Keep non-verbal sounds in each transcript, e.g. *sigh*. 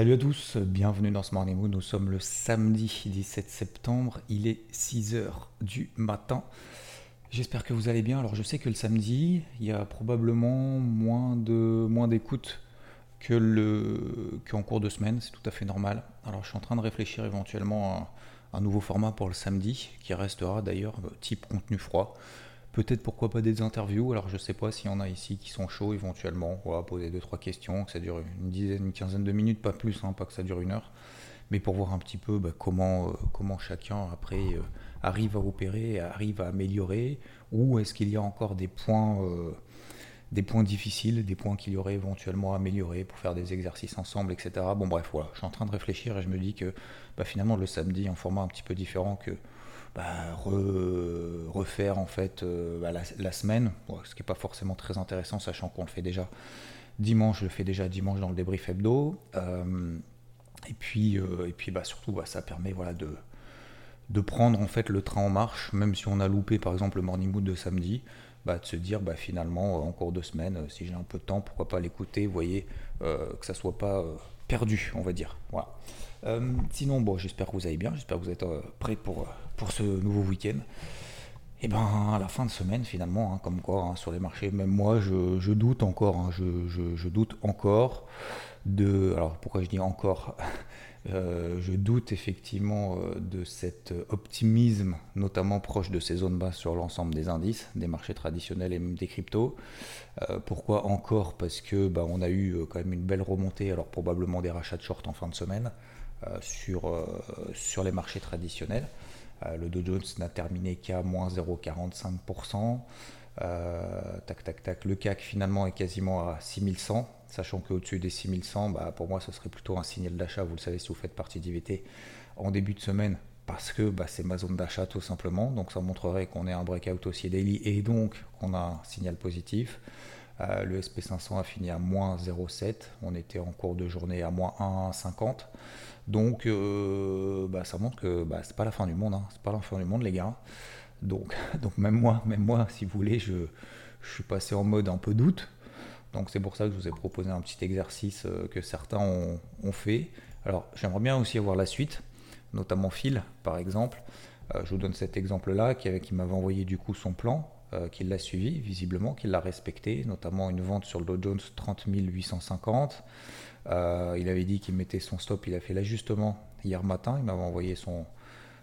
Salut à tous, bienvenue dans ce Morning Mood. Nous sommes le samedi 17 septembre, il est 6h du matin. J'espère que vous allez bien. Alors je sais que le samedi, il y a probablement moins de moins d'écoute que le qu'en cours de semaine, c'est tout à fait normal. Alors je suis en train de réfléchir éventuellement à un nouveau format pour le samedi, qui restera d'ailleurs euh, type contenu froid. Peut-être pourquoi pas des interviews, alors je sais pas s'il y en a ici qui sont chauds éventuellement, on va poser deux trois questions, que ça dure une dizaine, une quinzaine de minutes, pas plus, hein, pas que ça dure une heure, mais pour voir un petit peu bah, comment, euh, comment chacun après euh, arrive à opérer, arrive à améliorer, ou est-ce qu'il y a encore des points des points difficiles, des points qu'il y aurait éventuellement à améliorer pour faire des exercices ensemble, etc. Bon bref, voilà, je suis en train de réfléchir et je me dis que bah, finalement le samedi, en format un petit peu différent que bah, refaire en fait euh, bah, la, semaine, ce qui n'est pas forcément très intéressant, sachant qu'on le fait déjà dimanche, je le fais déjà dimanche dans le débrief hebdo. Euh, et puis, euh, et puis bah, surtout, bah, ça permet voilà, de, de prendre en fait le train en marche, même si on a loupé par exemple le morning mood de samedi. De se dire finalement en cours de semaine, si j'ai un peu de temps, pourquoi pas l'écouter, voyez, que ça soit pas perdu, on va dire. Voilà. sinon, bon, j'espère que vous allez bien, j'espère que vous êtes prêts pour, pour ce nouveau week-end. Et eh ben à la fin de semaine finalement, hein, comme quoi hein, sur les marchés, même moi je, doute encore, hein, je, doute encore de. Alors pourquoi je dis encore *laughs* euh, je doute effectivement euh, de cet optimisme, notamment proche de ces zones basses sur l'ensemble des indices, des marchés traditionnels et même des cryptos. Euh, pourquoi encore? Parce que bah, on a eu quand même une belle remontée, alors probablement des rachats de short en fin de semaine sur les marchés traditionnels. Le Dow Jones n'a terminé qu'à moins 0,45%. tac, tac, tac. Le CAC finalement est quasiment à 6100 sachant qu'au-dessus des 6100, bah, pour moi, ce serait plutôt un signal d'achat, vous le savez si vous faites partie d'IVT, en début de semaine, parce que bah, c'est ma zone d'achat tout simplement, donc ça montrerait qu'on est un breakout haussier daily et donc qu'on a un signal positif. Euh, le SP500 a fini à moins 0,7, on était en cours de journée à moins 1,50. Donc euh, bah, ça montre que bah, c'est pas la fin du monde, hein. c'est pas la fin du monde les gars. Donc, *laughs* donc même moi, même moi, si vous voulez, je, suis passé en mode un peu doute, donc c'est pour ça que je vous ai proposé un petit exercice euh, que certains ont, fait. Alors j'aimerais bien aussi avoir la suite, notamment Phil par exemple. Je vous donne cet exemple-là qui, qui m'avait envoyé du coup son plan, euh, qu'il l'a suivi visiblement, qu'il l'a respecté, notamment une vente sur le Dow Jones 30 850. il avait dit qu'il mettait son stop, il a fait l'ajustement hier matin, il m'avait envoyé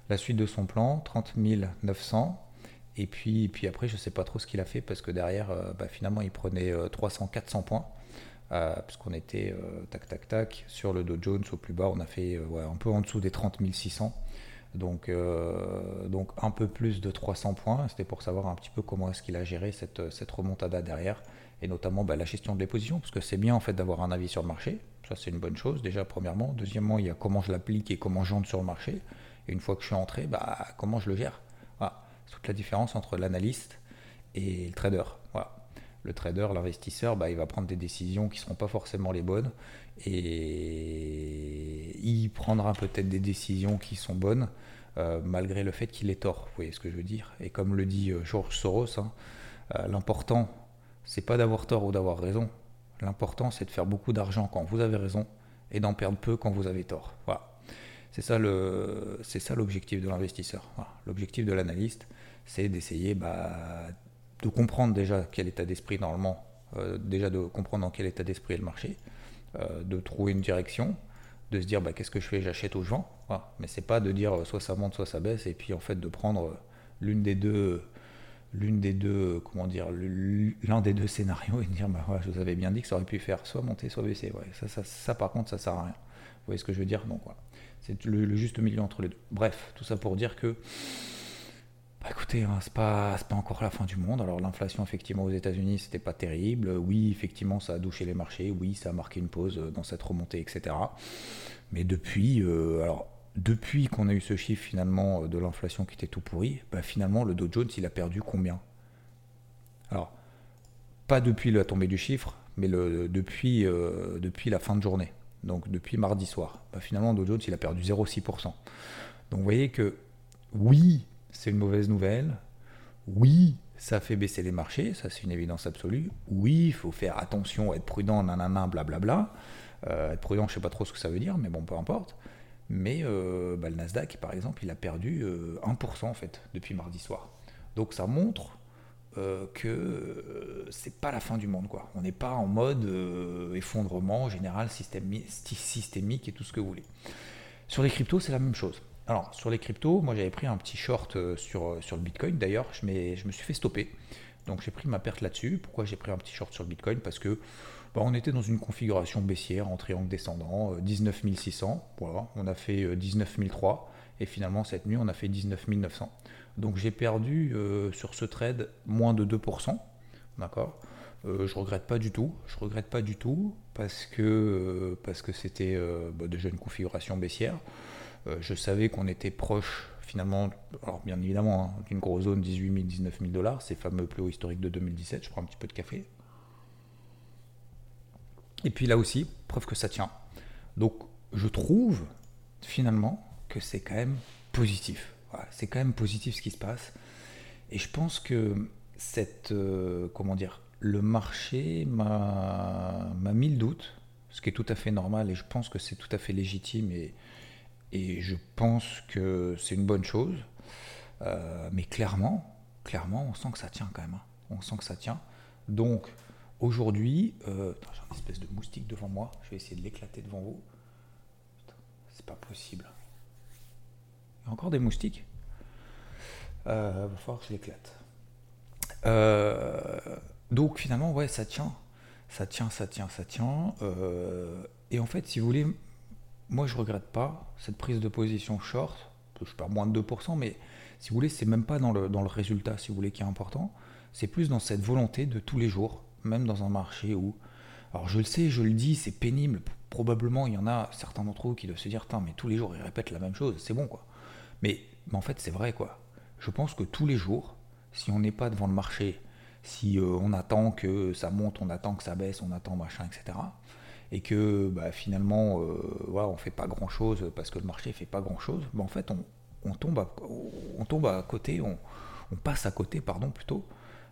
la suite de son plan, 30 900. Et puis, puis après, je ne sais pas trop ce qu'il a fait parce que derrière, euh, bah, finalement, il prenait 300-400 euh, points. Euh, puisqu'on était tac tac tac sur le Dow Jones au plus bas, on a fait un peu en dessous des 30 600. Donc, donc un peu plus de 300 points. C'était pour savoir un petit peu comment est-ce qu'il a géré cette, cette remontada derrière, et notamment bah, la gestion de les positions, parce que c'est bien en fait d'avoir un avis sur le marché. Ça c'est une bonne chose déjà premièrement. Deuxièmement, il y a comment je l'applique et comment j'entre sur le marché. Et une fois que je suis entré, bah, comment je le gère. Voilà toute la différence entre l'analyste et le trader. Le trader, l'investisseur, bah, il va prendre des décisions qui ne seront pas forcément les bonnes et il prendra peut-être des décisions qui sont bonnes euh, malgré le fait qu'il ait tort. Vous voyez ce que je veux dire? Et comme le dit euh, George Soros, hein, euh, l'important, c'est pas d'avoir tort ou d'avoir raison. L'important, c'est de faire beaucoup d'argent quand vous avez raison et d'en perdre peu quand vous avez tort. Voilà. C'est ça le, c'est ça l'objectif de l'investisseur. L'objectif de l'analyste, c'est d'essayer bah, de comprendre déjà quel état d'esprit normalement, euh, déjà de comprendre dans quel état d'esprit est le marché, euh, de trouver une direction, de se dire bah, qu'est-ce que je fais, j'achète ou je vends. Voilà. Mais c'est pas de dire euh, soit ça monte, soit ça baisse, et puis en fait de prendre l'une des deux l'une des deux, comment dire, l'un des deux scénarios et de dire, bah, je vous avais bien dit que ça aurait pu faire soit monter, soit baisser. Ouais, ça, ça, ça, par contre, ça sert à rien. Vous voyez ce que je veux dire? Donc voilà. C'est le, juste milieu entre les deux. Bref, tout ça pour dire que Bah, écoutez, hein, c'est pas, encore la fin du monde. Alors l'inflation effectivement aux États-Unis, c'était pas terrible. Oui, effectivement, ça a douché les marchés. Oui, ça a marqué une pause dans cette remontée, etc. Mais depuis, euh, alors depuis qu'on a eu ce chiffre finalement de l'inflation qui était tout pourri, bah, finalement le Dow Jones il a perdu combien? Alors pas depuis la tombée du chiffre, mais euh, depuis la fin de journée. Donc depuis mardi soir. Bah, finalement le Dow Jones il a perdu 0,6%. Donc vous voyez que oui, c'est une mauvaise nouvelle. Oui, ça fait baisser les marchés, ça c'est une évidence absolue. Oui, il faut faire attention, être prudent, nanana, blablabla. Euh, être prudent, je ne sais pas trop ce que ça veut dire, mais bon, peu importe. Mais euh, bah, le Nasdaq, par exemple, il a perdu 1% euh, en fait depuis mardi soir. Donc ça montre que c'est pas la fin du monde, quoi. On n'est pas en mode effondrement général, systémique et tout ce que vous voulez. Sur les cryptos, c'est la même chose. Alors, sur les cryptos, moi j'avais pris un petit short euh, sur, euh, sur le Bitcoin. D'ailleurs, je, je me suis fait stopper. Donc j'ai pris ma perte là-dessus. Pourquoi j'ai pris un petit short sur le Bitcoin? Parce que bah, on était dans une configuration baissière en triangle descendant, 19 euh, 600. Voilà, on a fait 19 300 et finalement cette nuit on a fait 19 900. Donc j'ai perdu sur ce trade moins de 2%. D'accord? Je regrette pas du tout. Je regrette pas du tout parce que parce que c'était bah, déjà une configuration baissière. Euh, je savais qu'on était proche finalement, alors bien évidemment, hein, d'une grosse zone 18 000, 19 000 dollars, ces fameux plus hauts historiques de 2017. Je prends un petit peu de café. Et puis là aussi, preuve que ça tient. Donc je trouve finalement que c'est quand même positif. c'est quand même positif ce qui se passe. Et je pense que cette, euh, comment dire, le marché m'a mis le doute, ce qui est tout à fait normal et je pense que c'est tout à fait légitime et, et je pense que c'est une bonne chose. Euh, mais clairement, clairement, on sent que ça tient quand même. Hein. On sent que ça tient. Donc, aujourd'hui, euh, j'ai une espèce de moustique devant moi. Je vais essayer de l'éclater devant vous. C'est pas possible. Il y a encore des moustiques? Euh, va falloir que je l'éclate. Euh, donc, finalement, ouais, ça tient. Ça tient, ça tient, ça tient. et en fait, si vous voulez, moi, je regrette pas cette prise de position short. Je perds moins de 2%, mais si vous voulez, c'est même pas dans le, dans le résultat, si vous voulez, qui est important. C'est plus dans cette volonté de tous les jours, même dans un marché où. Alors, je le sais, je le dis, c'est pénible. Probablement, il y en a certains d'entre vous qui doivent se dire, mais tous les jours, ils répètent la même chose, c'est bon, quoi. Mais, en fait, c'est vrai, quoi. Je pense que tous les jours, si on n'est pas devant le marché, si euh, on attend que ça monte, on attend que ça baisse, on attend machin, etc et que bah, finalement euh, on fait pas grand chose parce que le marché fait pas grand chose, bah, en fait on, tombe à, côté, on, passe à côté pardon plutôt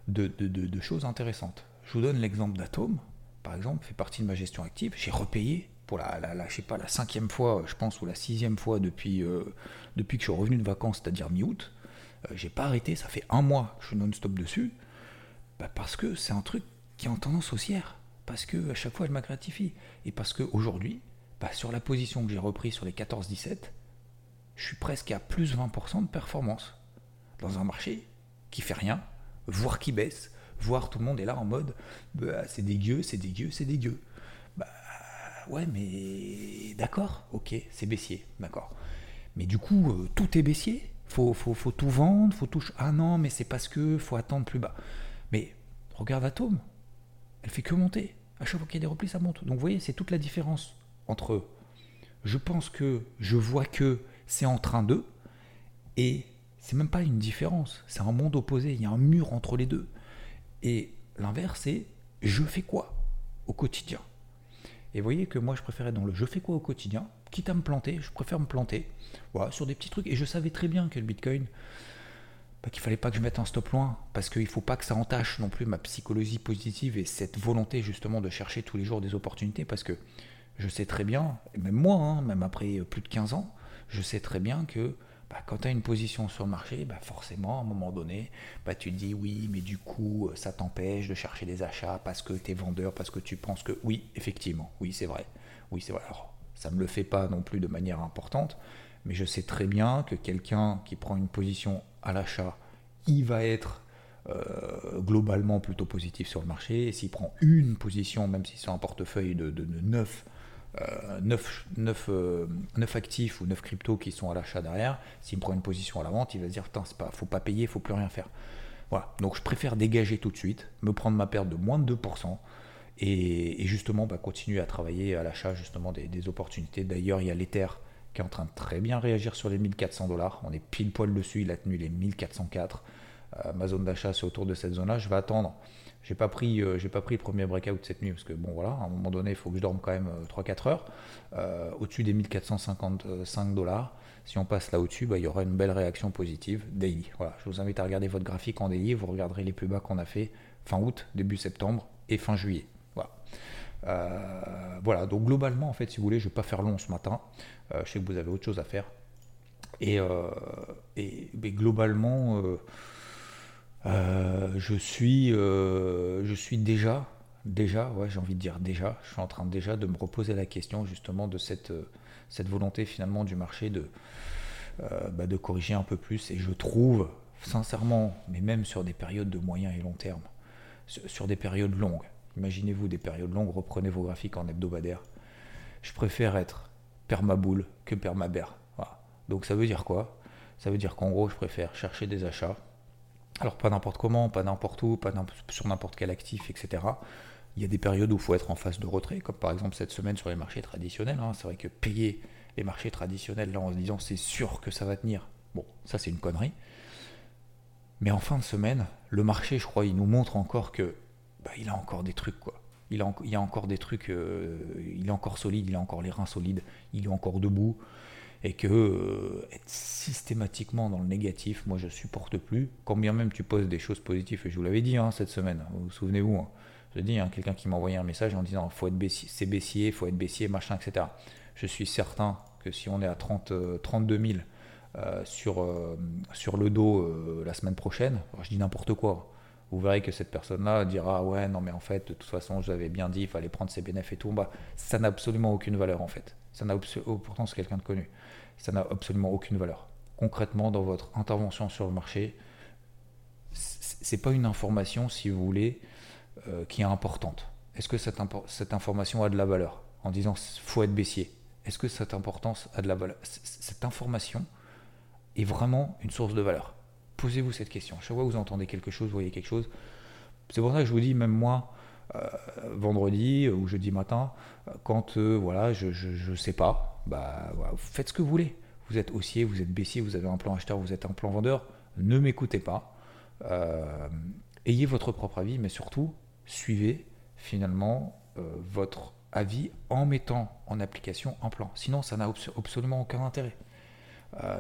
de, choses intéressantes. Je vous donne l'exemple d'Atom, par exemple, fait partie de ma gestion active. J'ai repayé pour la, je pas, la cinquième fois, je pense, ou la sixième fois depuis, euh, que je suis revenu de vacances, c'est-à-dire mi-août. Euh, j'ai pas arrêté, ça fait un mois que je suis non-stop dessus, bah, parce que c'est un truc qui est en tendance haussière parce que à chaque fois elle m'a gratifié. Et parce qu'aujourd'hui, bah, sur la position que j'ai reprise sur les 14-17, je suis presque à plus 20% de performance. Dans un marché qui fait rien, voire qui baisse, voire tout le monde est là en mode bah, c'est dégueu, c'est dégueu, c'est dégueu. Bah ouais, mais d'accord, ok, c'est baissier, d'accord. Mais du coup, euh, tout est baissier. Faut, faut, faut tout vendre, faut tout. Ah non, mais c'est parce que faut attendre plus bas. Mais regarde Atom, elle fait que monter. À chaque fois qu'il y a des replis, ça monte. Donc vous voyez, c'est toute la différence entre je pense que, je vois que c'est en train de, et c'est même pas une différence, c'est un monde opposé, il y a un mur entre les deux. Et l'inverse, c'est je fais quoi au quotidien? Et vous voyez que moi, je préférais dans le je fais quoi au quotidien, quitte à me planter, je préfère me planter voilà, sur des petits trucs. Et je savais très bien que le Bitcoin, bah, qu'il fallait pas que je mette un stop loin, parce qu'il faut pas que ça entache non plus ma psychologie positive et cette volonté justement de chercher tous les jours des opportunités, parce que je sais très bien, même moi, hein, même après plus de 15 ans, je sais très bien que bah, quand tu as une position sur le marché, bah, forcément, à un moment donné, bah, tu te dis oui, mais du coup, ça t'empêche de chercher des achats parce que tu es vendeur, parce que tu penses que oui, effectivement, oui, c'est vrai. Oui, c'est vrai. Alors, ça ne me le fait pas non plus de manière importante, mais je sais très bien que quelqu'un qui prend une position à l'achat, il va être euh, globalement plutôt positif sur le marché. S'il prend une position, même si c'est un portefeuille de, de, 9, 9, 9, 9, actifs ou 9 cryptos qui sont à l'achat derrière, s'il prend une position à la vente, il va se dire Putain, pas, faut pas payer, faut plus rien faire. Voilà. Donc je préfère dégager tout de suite, me prendre ma perte de moins de 2%. Et, justement bah, continuer à travailler à l'achat justement des opportunités. D'ailleurs, il y a l'Ether qui est en train de très bien réagir sur les 1400 dollars. On est pile poil dessus, il a tenu les 1404. Euh, ma zone d'achat, c'est autour de cette zone-là. Je vais attendre. J'ai pas pris, euh, pas pris le premier breakout cette nuit parce que bon voilà, à un moment donné, il faut que je dorme quand même 3-4 euh, heures. au-dessus des 1455 dollars, si on passe là au-dessus, bah, il y aura une belle réaction positive daily. Voilà, je vous invite à regarder votre graphique en daily. Vous regarderez les plus bas qu'on a fait fin août, début septembre et fin juillet. Voilà. Voilà, donc globalement, en fait, si vous voulez, je ne vais pas faire long ce matin. je sais que vous avez autre chose à faire. Et, et globalement, euh, je, suis, euh, je suis déjà, déjà, ouais, j'ai envie de dire déjà, je suis en train déjà de me reposer la question justement de cette, euh, cette volonté finalement du marché de, bah, de corriger un peu plus. Et je trouve, sincèrement, mais même sur des périodes de moyen et long terme, sur, des périodes longues, imaginez-vous des périodes longues, reprenez vos graphiques en hebdomadaire, je préfère être permaboule que permabère. Voilà. Donc ça veut dire quoi? Ça veut dire qu'en gros, je préfère chercher des achats alors pas n'importe comment, pas n'importe où, pas sur n'importe quel actif, etc. Il y a des périodes où il faut être en phase de retrait, comme par exemple cette semaine sur les marchés traditionnels. Hein. C'est vrai que payer les marchés traditionnels là en se disant c'est sûr que ça va tenir, bon, ça c'est une connerie. Mais en fin de semaine, le marché, je crois, il nous montre encore que bah, il a encore des trucs quoi. Il, a, a encore des trucs, euh, il est encore solide, il a encore les reins solides, il est encore debout et que euh, être systématiquement dans le négatif, moi je supporte plus. Quand bien même tu poses des choses positives, et je vous l'avais dit hein, cette semaine, vous, vous souvenez-vous, hein, je dis, hein, quelqu'un qui m'a envoyé un message en disant faut être baissier, c'est baissier, faut être baissier, machin, etc. Je suis certain que si on est à 30, 32 000 sur, euh, sur le dos euh, la semaine prochaine, je dis n'importe quoi. Vous verrez que cette personne-là dira ouais non mais en fait de toute façon je l'avais bien dit il fallait prendre ses bénéfices et tout bah ça n'a absolument aucune valeur en fait ça n'a oh, pourtant c'est quelqu'un de connu ça n'a absolument aucune valeur. Concrètement, dans votre intervention sur le marché, c'est pas une information, si vous voulez, euh, qui est importante. Est-ce que cette, cette, information a de la valeur En disant faut être baissier? Est-ce que cette importance a de la valeur? Cette information est vraiment une source de valeur. Posez-vous cette question. Chaque fois que vous entendez quelque chose, vous voyez quelque chose. C'est pour ça que je vous dis, même moi, euh, vendredi ou jeudi matin, quand euh, voilà, je ne sais pas, bah, faites ce que vous voulez. Vous êtes haussier, vous êtes baissier, vous avez un plan acheteur, vous êtes un plan vendeur. Ne m'écoutez pas. Euh, ayez votre propre avis, mais surtout, suivez finalement votre avis en mettant en application un plan. Sinon, ça n'a absolument aucun intérêt.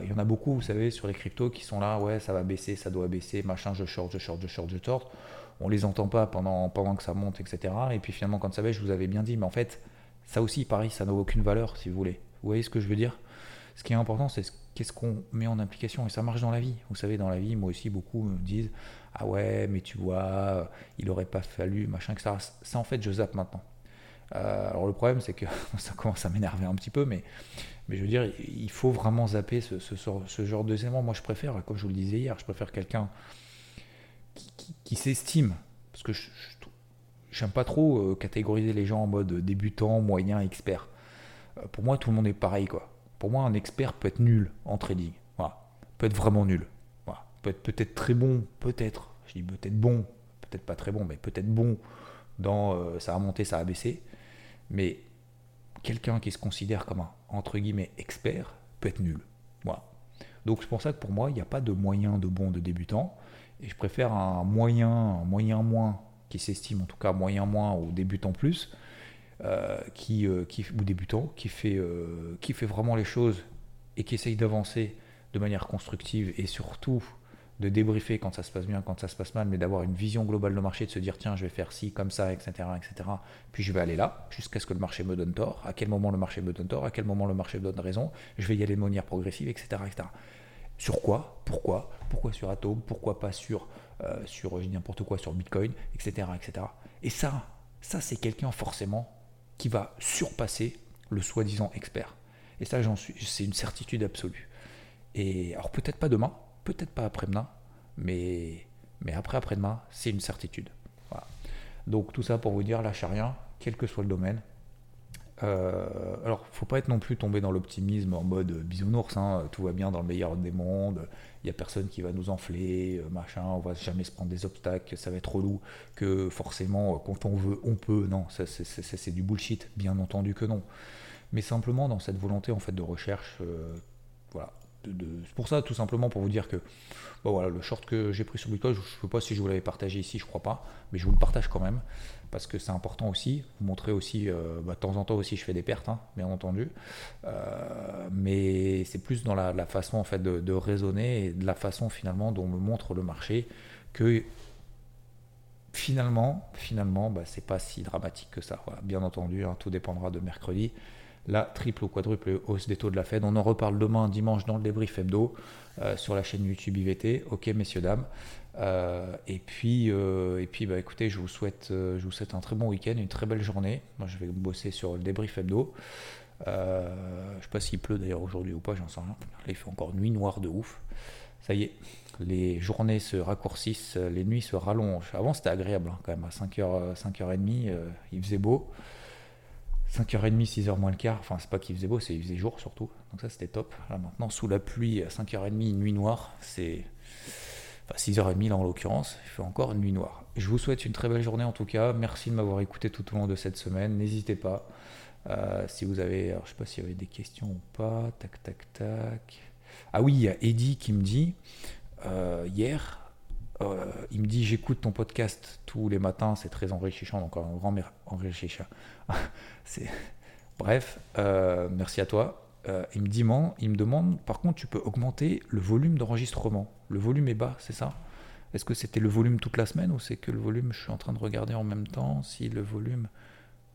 Il y en a beaucoup, vous savez, sur les cryptos qui sont là, ouais, ça va baisser, ça doit baisser, machin, je short, je short, je short, je short on les entend pas pendant, pendant que ça monte, etc. Et puis finalement, quand ça baisse, je vous avais bien dit, mais en fait, ça aussi, pareil, ça n'a aucune valeur, si vous voulez. Vous voyez ce que je veux dire? Ce qui est important, c'est qu'est-ce qu'on met en application. Et ça marche dans la vie. Vous savez, dans la vie, moi aussi, beaucoup me disent, ah ouais, mais tu vois, il aurait pas fallu, machin, etc. Ça, en fait, je zappe maintenant. Euh, alors le problème, c'est que *laughs* ça commence à m'énerver un petit peu, mais, je veux dire, il faut vraiment zapper ce, genre de Moi, je préfère, comme je vous le disais hier, je préfère quelqu'un qui, s'estime, parce que j'aime pas trop euh, catégoriser les gens en mode débutant, moyen, expert. Euh, pour moi, tout le monde est pareil, quoi. Pour moi, un expert peut être nul en trading. Voilà. Peut être vraiment nul. Voilà. Peut être peut-être très bon, peut-être. Je dis peut-être bon, peut-être pas très bon, mais peut-être bon dans ça a monté, ça a baissé. Mais quelqu'un qui se considère comme un entre guillemets expert peut être nul. Voilà. Donc c'est pour ça que pour moi, il n'y a pas de moyen de bon de débutant. Et je préfère un moyen, moyen moins, qui s'estime en tout cas moyen moins ou débutant plus, euh, qui, euh, qui, ou débutant, qui fait, euh, qui fait vraiment les choses et qui essaye d'avancer de manière constructive et surtout de débriefer quand ça se passe bien, quand ça se passe mal, mais d'avoir une vision globale du marché, de se dire tiens, je vais faire ci, comme ça, etc., etc. Puis je vais aller là, jusqu'à ce que le marché me donne tort. À quel moment le marché me donne tort, à quel moment le marché me donne raison? Je vais y aller de manière progressive, etc., etc. Sur quoi? Pourquoi? Pourquoi sur Atom? Pourquoi pas sur, euh, sur n'importe quoi, sur Bitcoin, etc. etc. Et ça, ça c'est quelqu'un forcément qui va surpasser le soi-disant expert. Et ça, j'en suis, c'est une certitude absolue. Et alors peut-être pas demain, peut-être pas après-demain, mais, après après-demain, c'est une certitude. Donc tout ça pour vous dire, lâchez rien, quel que soit le domaine. Euh, alors, faut pas être non plus tombé dans l'optimisme en mode bisounours, hein, tout va bien dans le meilleur des mondes, il y a personne qui va nous enfler, euh, machin, on va jamais se prendre des obstacles, ça va être relou, que forcément, quand on veut, on peut. Non, c'est du bullshit, bien entendu que non. Mais simplement dans cette volonté en fait de recherche, euh, voilà, c'est pour ça, tout simplement, pour vous dire que voilà, le short que j'ai pris sur Bitcoin, je ne sais pas si je vous l'avais partagé ici, je crois pas, mais je vous le partage quand même, parce que c'est important aussi. Vous montrer aussi, euh, bah, de temps en temps aussi, je fais des pertes, hein, bien entendu, euh, mais c'est plus dans la, façon en fait de, raisonner et de la façon finalement dont me montre le marché que finalement, finalement, bah, c'est pas si dramatique que ça. bien entendu, hein, tout dépendra de mercredi la triple ou quadruple hausse des taux de la Fed. On en reparle demain, dimanche, dans le débrief hebdo euh, sur la chaîne YouTube IVT. Ok, messieurs, dames. Euh, et puis, euh, et puis bah, écoutez, je vous, souhaite, je vous souhaite un très bon week-end, une très belle journée. Moi, je vais bosser sur le débrief hebdo. je sais pas s'il pleut d'ailleurs aujourd'hui ou pas, j'en sais rien. Là, il fait encore nuit noire de ouf. Ça y est, les journées se raccourcissent, les nuits se rallongent. Avant, c'était agréable hein, quand même. À 5h, 5h30, il faisait beau. 5h30, 6h moins le quart, enfin c'est pas qu'il faisait beau, c'est qu'il faisait jour surtout, donc ça c'était top. Là maintenant, sous la pluie, à 5h30, nuit noire, c'est... Enfin 6h30 là en l'occurrence, il fait encore nuit noire. Je vous souhaite une très belle journée en tout cas, merci de m'avoir écouté tout au long de cette semaine, n'hésitez pas, euh, si vous avez, alors je sais pas s'il y avait des questions ou pas, tac tac tac. Ah oui, il y a Eddie qui me dit, euh, hier, euh, il me dit j'écoute ton podcast tous les matins, c'est très enrichissant, donc un grand enrichissant. *laughs* Bref, euh, merci à toi. Euh, il, me dit, il me demande, par contre, tu peux augmenter le volume d'enregistrement. Le volume est bas, c'est ça? Est-ce que c'était le volume toute la semaine ou c'est que le volume, je suis en train de regarder en même temps si le volume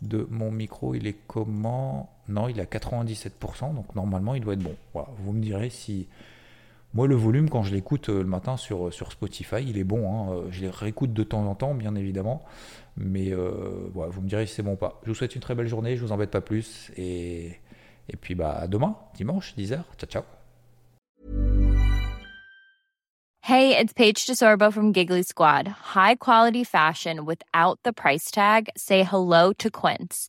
de mon micro, il est comment? Non, il est à 97%, donc normalement, il doit être bon. vous me direz si moi, le volume, quand je l'écoute euh, le matin sur, euh, sur Spotify, il est bon. Hein. Euh, je les réécoute de temps en temps, bien évidemment. Mais vous me direz si c'est bon ou pas. Je vous souhaite une très belle journée, je vous embête pas plus. Et, puis bah, demain, dimanche, 10h. Ciao, ciao. Hey, it's Paige DeSorbo from Giggly Squad. High quality fashion without the price tag. Say hello to Quince.